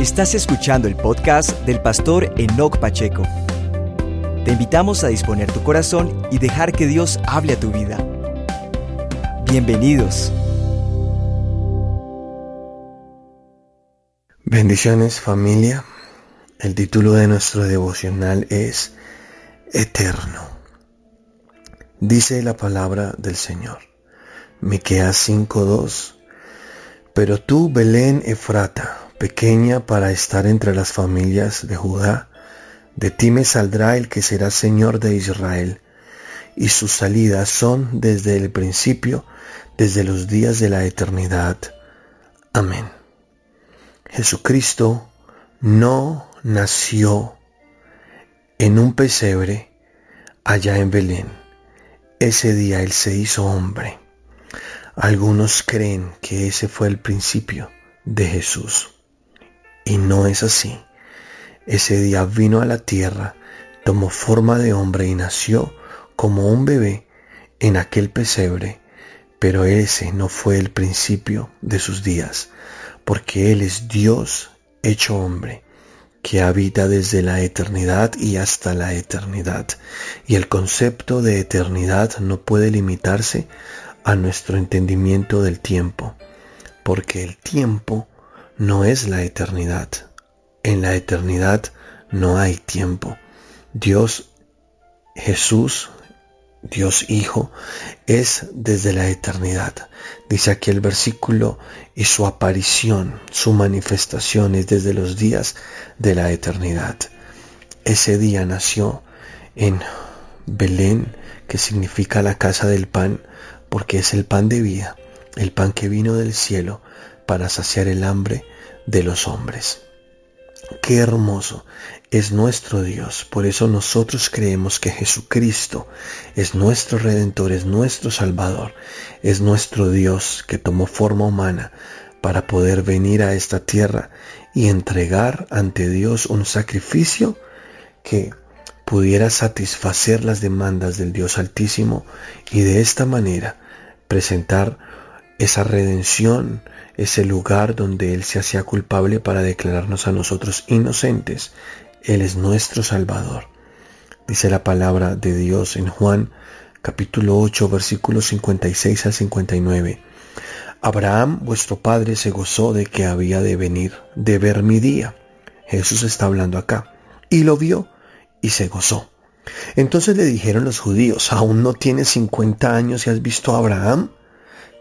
Estás escuchando el podcast del pastor Enoch Pacheco. Te invitamos a disponer tu corazón y dejar que Dios hable a tu vida. Bienvenidos. Bendiciones familia. El título de nuestro devocional es Eterno. Dice la palabra del Señor. Miqueas 5:2. Pero tú, Belén Efrata, pequeña para estar entre las familias de Judá, de ti me saldrá el que será Señor de Israel, y sus salidas son desde el principio, desde los días de la eternidad. Amén. Jesucristo no nació en un pesebre allá en Belén. Ese día Él se hizo hombre. Algunos creen que ese fue el principio de Jesús. Y no es así. Ese día vino a la tierra, tomó forma de hombre y nació como un bebé en aquel pesebre, pero ese no fue el principio de sus días, porque Él es Dios hecho hombre, que habita desde la eternidad y hasta la eternidad, y el concepto de eternidad no puede limitarse a nuestro entendimiento del tiempo, porque el tiempo no es la eternidad. En la eternidad no hay tiempo. Dios Jesús, Dios Hijo, es desde la eternidad. Dice aquí el versículo, y su aparición, su manifestación es desde los días de la eternidad. Ese día nació en Belén, que significa la casa del pan, porque es el pan de vida, el pan que vino del cielo para saciar el hambre de los hombres. Qué hermoso es nuestro Dios. Por eso nosotros creemos que Jesucristo es nuestro Redentor, es nuestro Salvador, es nuestro Dios que tomó forma humana para poder venir a esta tierra y entregar ante Dios un sacrificio que pudiera satisfacer las demandas del Dios Altísimo y de esta manera presentar esa redención, ese lugar donde Él se hacía culpable para declararnos a nosotros inocentes. Él es nuestro Salvador. Dice la palabra de Dios en Juan capítulo 8 versículos 56 al 59. Abraham, vuestro padre, se gozó de que había de venir, de ver mi día. Jesús está hablando acá. Y lo vio y se gozó. Entonces le dijeron los judíos, ¿aún no tienes 50 años y has visto a Abraham?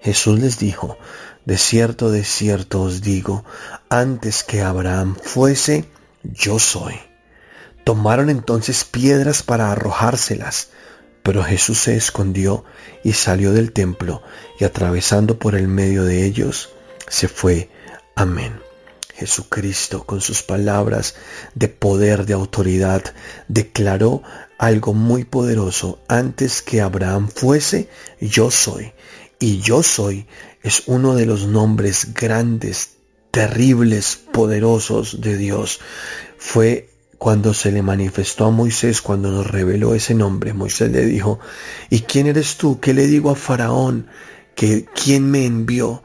Jesús les dijo, de cierto, de cierto os digo, antes que Abraham fuese, yo soy. Tomaron entonces piedras para arrojárselas, pero Jesús se escondió y salió del templo y atravesando por el medio de ellos, se fue. Amén. Jesucristo, con sus palabras de poder, de autoridad, declaró algo muy poderoso. Antes que Abraham fuese, yo soy y yo soy es uno de los nombres grandes, terribles, poderosos de Dios. Fue cuando se le manifestó a Moisés, cuando nos reveló ese nombre. Moisés le dijo, ¿y quién eres tú? ¿Qué le digo a Faraón? ¿Que, ¿Quién me envió?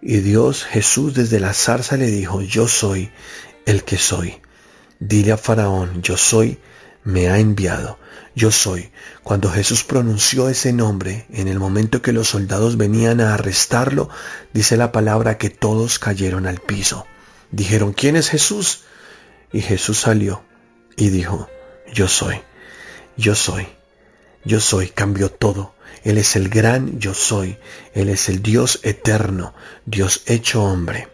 Y Dios, Jesús desde la zarza le dijo, yo soy el que soy. Dile a Faraón, yo soy, me ha enviado yo soy. Cuando Jesús pronunció ese nombre, en el momento que los soldados venían a arrestarlo, dice la palabra que todos cayeron al piso. Dijeron, ¿quién es Jesús? Y Jesús salió y dijo, yo soy, yo soy, yo soy, cambió todo. Él es el gran yo soy, Él es el Dios eterno, Dios hecho hombre.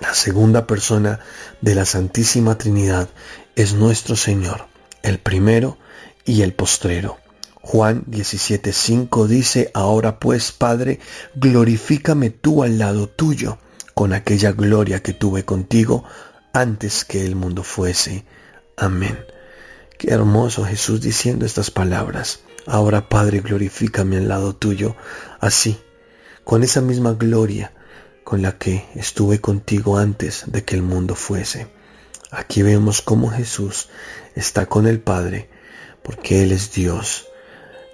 La segunda persona de la Santísima Trinidad es nuestro Señor. El primero y el postrero. Juan 17:5 dice, Ahora pues, Padre, glorifícame tú al lado tuyo, con aquella gloria que tuve contigo antes que el mundo fuese. Amén. Qué hermoso Jesús diciendo estas palabras. Ahora, Padre, glorifícame al lado tuyo, así, con esa misma gloria con la que estuve contigo antes de que el mundo fuese. Aquí vemos cómo Jesús está con el Padre porque Él es Dios.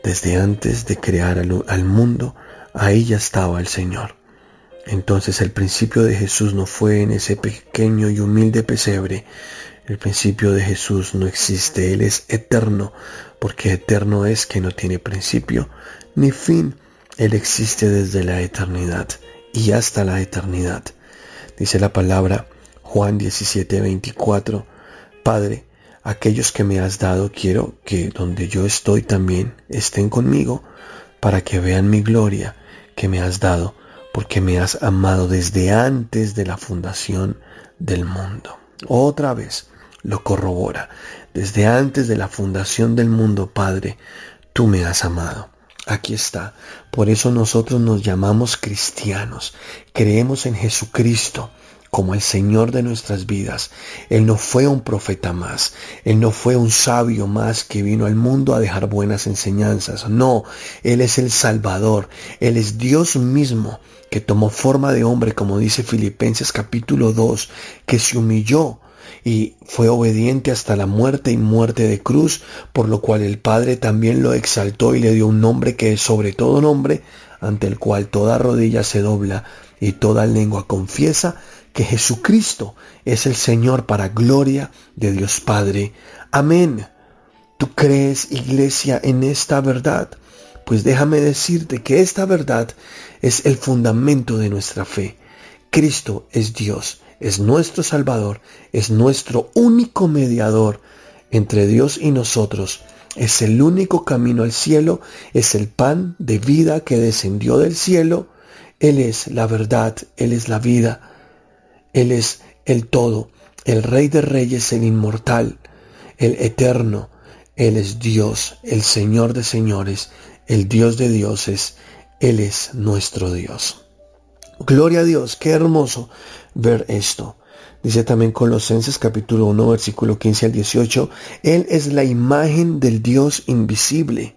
Desde antes de crear al, mundo, ahí ya estaba el Señor. Entonces el principio de Jesús no fue en ese pequeño y humilde pesebre. El principio de Jesús no existe. Él es eterno, porque eterno es que no tiene principio ni fin. Él existe desde la eternidad y hasta la eternidad. Dice la palabra Juan 17, 24. Padre, aquellos que me has dado quiero que donde yo estoy también estén conmigo para que vean mi gloria que me has dado porque me has amado desde antes de la fundación del mundo. Otra vez lo corrobora. Desde antes de la fundación del mundo, Padre, tú me has amado. Aquí está. Por eso nosotros nos llamamos cristianos. Creemos en Jesucristo como el Señor de nuestras vidas. Él no fue un profeta más, Él no fue un sabio más que vino al mundo a dejar buenas enseñanzas. No, Él es el Salvador, Él es Dios mismo que tomó forma de hombre, como dice Filipenses capítulo 2, que se humilló y fue obediente hasta la muerte y muerte de cruz, por lo cual el Padre también lo exaltó y le dio un nombre que es sobre todo nombre, ante el cual toda rodilla se dobla y toda lengua confiesa que Jesucristo es el Señor para gloria de Dios Padre. Amén. ¿Tú crees, iglesia, en esta verdad? Pues déjame decirte que esta verdad es el fundamento de nuestra fe. Cristo es Dios, es nuestro Salvador, es nuestro único mediador entre Dios y nosotros. Es el único camino al cielo, es el pan de vida que descendió del cielo. Él es la verdad, Él es la vida. Él es el todo, el Rey de Reyes, el inmortal, el eterno. Él es Dios, el Señor de señores, el Dios de dioses. Él es nuestro Dios. Gloria a Dios, qué hermoso ver esto. Dice también Colosenses capítulo 1 versículo 15 al 18, Él es la imagen del Dios invisible,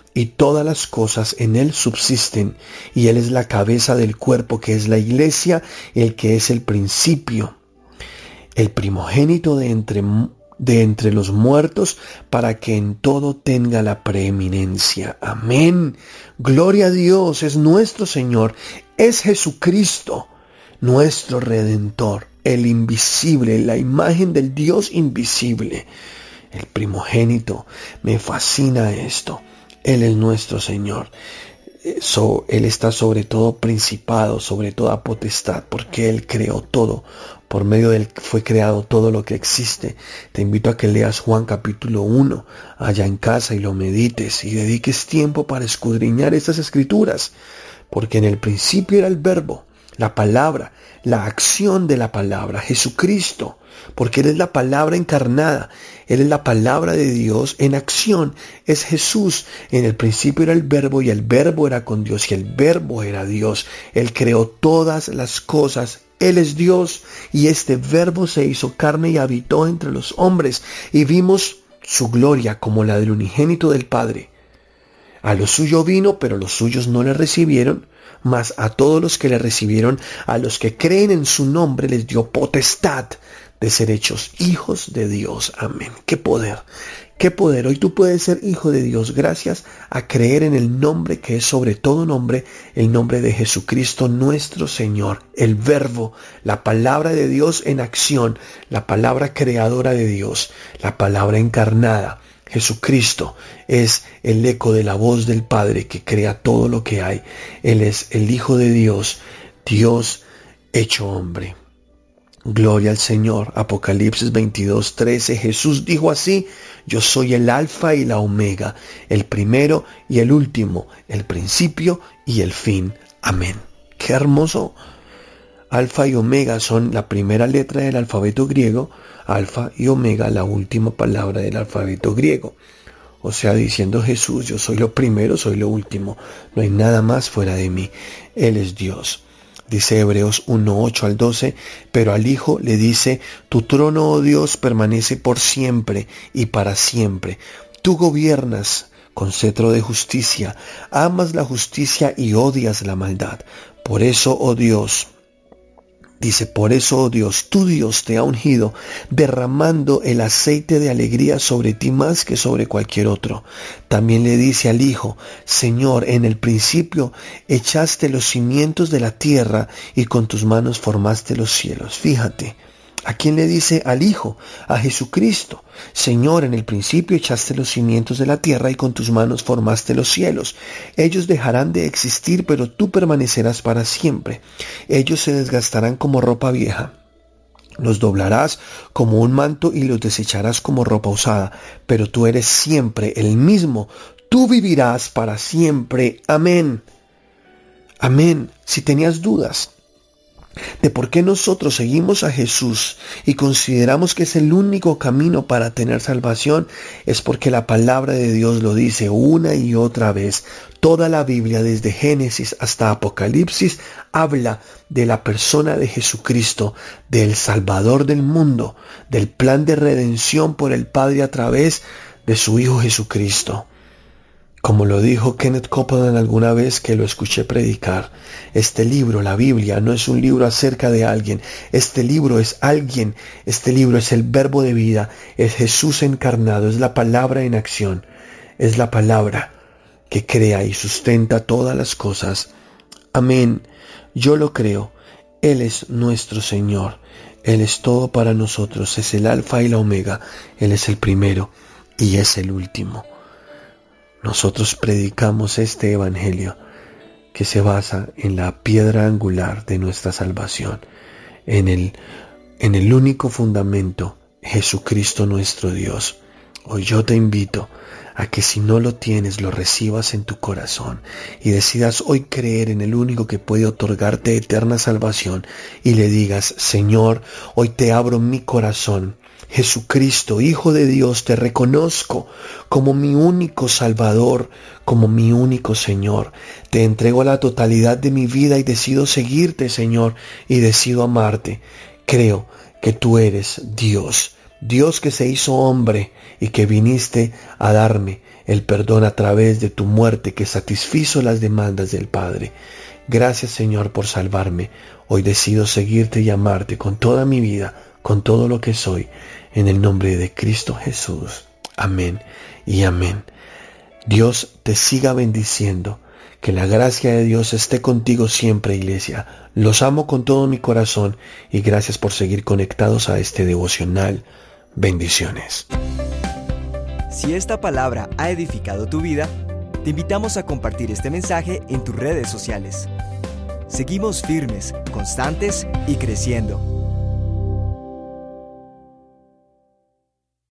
y todas las cosas en Él subsisten, y Él es la cabeza del cuerpo que es la iglesia, el que es el principio el primogénito de entre, de entre los muertos, para que en todo tenga la preeminencia. Amén. Gloria a Dios, es nuestro Señor, es Jesucristo, nuestro Redentor, el invisible, la imagen del Dios invisible. El primogénito, me fascina esto. Él es nuestro Señor. él está sobre todo principado, sobre toda potestad, porque Él creó todo por medio de él fue creado todo lo que existe. Te invito a que leas Juan capítulo 1 allá en casa y lo medites y dediques tiempo para escudriñar estas escrituras, porque en el principio era el verbo, la palabra, la acción de la palabra, Jesucristo, porque Él es la palabra encarnada, Él es la palabra de Dios en acción, es Jesús. En el principio era el verbo y el verbo era con Dios y el verbo era Dios. Él creó todas las cosas él es Dios y este verbo se hizo carne y habitó entre los hombres y vimos su gloria como la del unigénito del Padre. A lo suyo vino, pero los suyos no le recibieron, mas a todos los que le recibieron, a los que creen en su nombre, les dio potestad de ser hechos hijos de Dios. Amén. Qué poder, Qué poder. Hoy tú puedes ser hijo de Dios gracias a creer en el nombre que es sobre todo nombre, el nombre de Jesucristo nuestro Señor, el verbo, la palabra de Dios en acción, la palabra creadora de Dios, la palabra encarnada. Jesucristo es el eco de la voz del Padre que crea todo lo que hay. Él es el Hijo de Dios, Dios hecho hombre. Gloria al Señor. Apocalipsis 22, 13. Jesús dijo así, yo soy el alfa y la omega, el primero y el último, el principio y el fin. Amén. Qué hermoso. Alfa y omega son la primera letra del alfabeto griego, alfa y omega la última palabra del alfabeto griego. O sea, diciendo Jesús, yo soy lo primero, soy lo último, no hay nada más fuera de mí. Él es Dios. dice Hebreos 1, 8 al 12, pero al Hijo le dice, tu trono, oh Dios, permanece por siempre y para siempre. Tú gobiernas con cetro de justicia, amas la justicia y odias la maldad. Por eso, oh Dios, Dice, por eso, oh Dios, tu Dios te ha ungido, derramando el aceite de alegría sobre ti más que sobre cualquier otro. También le dice al Hijo, Señor, en el principio echaste los cimientos de la tierra y con tus manos formaste los cielos. Fíjate, ¿A quién le dice? Al Hijo, a Jesucristo. Señor, en el principio echaste los cimientos de la tierra y con tus manos formaste los cielos. Ellos dejarán de existir, pero tú permanecerás para siempre. Ellos se desgastarán como ropa vieja. Los doblarás como un manto y los desecharás como ropa usada, pero tú eres siempre el mismo. Tú vivirás para siempre. Amén. Amén. Si tenías dudas, de por qué nosotros seguimos a Jesús y consideramos que es el único camino para tener salvación, es porque la palabra de Dios lo dice una y otra vez. Toda la Biblia, desde Génesis hasta Apocalipsis, habla de la persona de Jesucristo, del Salvador del mundo, del plan de redención por el Padre a través de su Hijo Jesucristo. Como lo dijo Kenneth Copeland alguna vez que lo escuché predicar, este libro, la Biblia, no es un libro acerca de alguien, este libro es alguien, este libro es el verbo de vida, es Jesús encarnado, es la palabra en acción, es la palabra que crea y sustenta todas las cosas. Amén, yo lo creo, Él es nuestro Señor, Él es todo para nosotros, es el alfa y la omega, Él es el primero y es el último. Nosotros predicamos este Evangelio que se basa en la piedra angular de nuestra salvación, en el, en el único fundamento, Jesucristo nuestro Dios. Hoy yo te invito a que si no lo tienes, lo recibas en tu corazón y decidas hoy creer en el único que puede otorgarte eterna salvación y le digas, Señor, hoy te abro mi corazón Jesucristo, Hijo de Dios, te reconozco como mi único Salvador, como mi único Señor. Te entrego la totalidad de mi vida y decido seguirte, Señor, y decido amarte. Creo que tú eres Dios, Dios que se hizo hombre y que viniste a darme el perdón a través de tu muerte que satisfizo las demandas del Padre. Gracias Señor por salvarme. Hoy decido seguirte y amarte con toda mi vida, con todo lo que soy en el nombre de Cristo Jesús. Amén y amén. Dios te siga bendiciendo. Que la gracia de Dios esté contigo siempre, iglesia. Los amo con todo mi corazón y gracias por seguir conectados a este devocional. Bendiciones. Si esta palabra ha edificado tu vida, te invitamos a compartir este mensaje en tus redes sociales. Seguimos firmes, constantes y creciendo